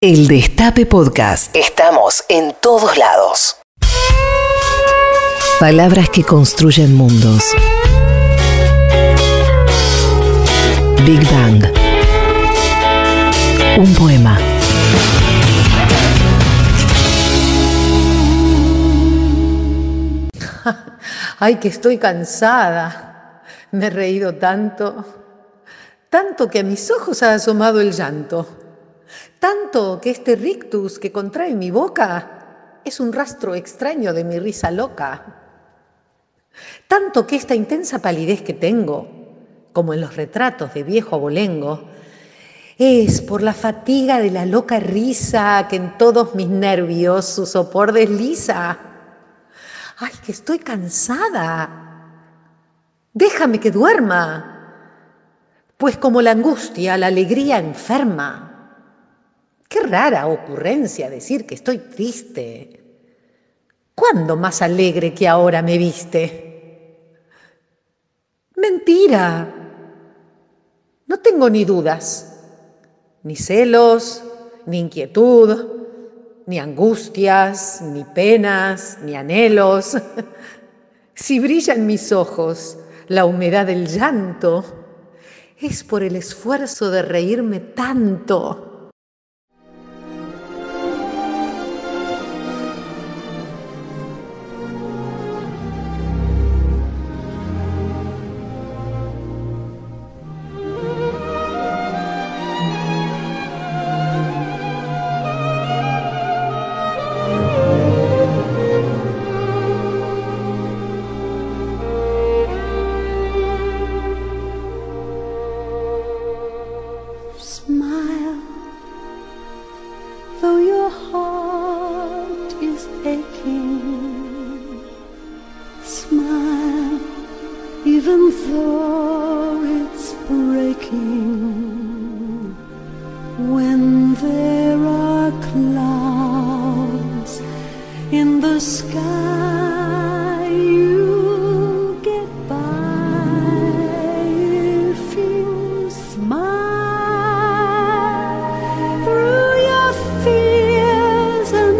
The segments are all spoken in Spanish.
El Destape Podcast. Estamos en todos lados. Palabras que construyen mundos. Big Bang. Un poema. Ay, que estoy cansada. Me he reído tanto, tanto que a mis ojos ha asomado el llanto, tanto que este rictus que contrae mi boca es un rastro extraño de mi risa loca, tanto que esta intensa palidez que tengo, como en los retratos de viejo abolengo, es por la fatiga de la loca risa que en todos mis nervios su sopor desliza. ¡Ay, que estoy cansada! Déjame que duerma, pues como la angustia, la alegría enferma. Qué rara ocurrencia decir que estoy triste. ¿Cuándo más alegre que ahora me viste? Mentira. No tengo ni dudas, ni celos, ni inquietud ni angustias, ni penas, ni anhelos. Si brilla en mis ojos la humedad del llanto, es por el esfuerzo de reírme tanto.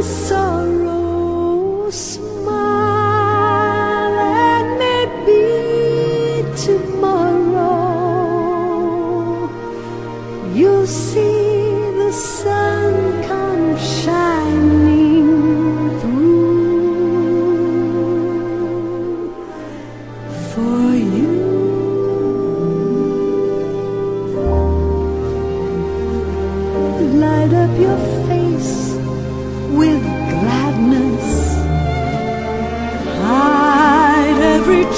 Sorrow. Smile, and maybe tomorrow you'll see the sun come shining through for you.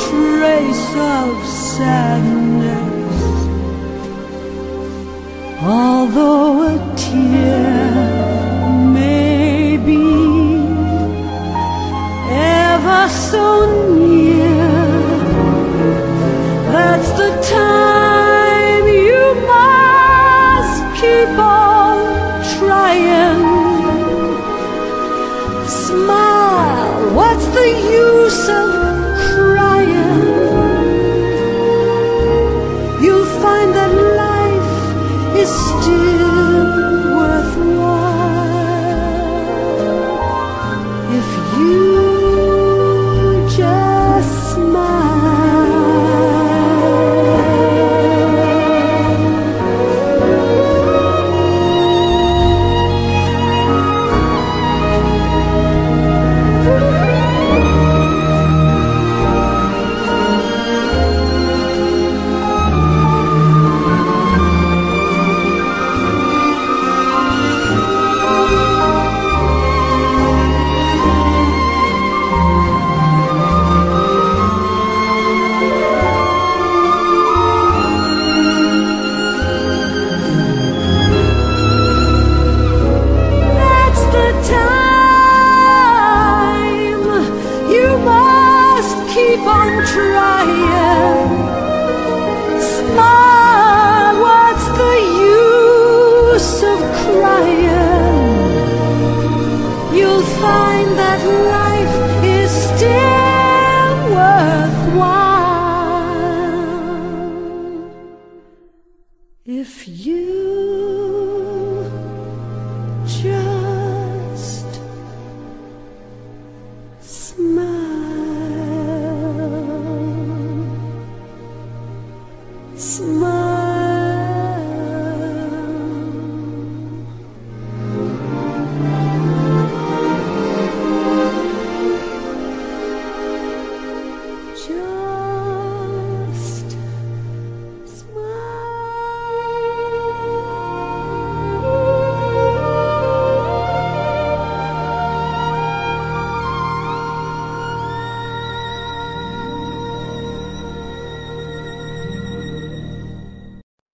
Trace of sadness. Although a tear may be ever so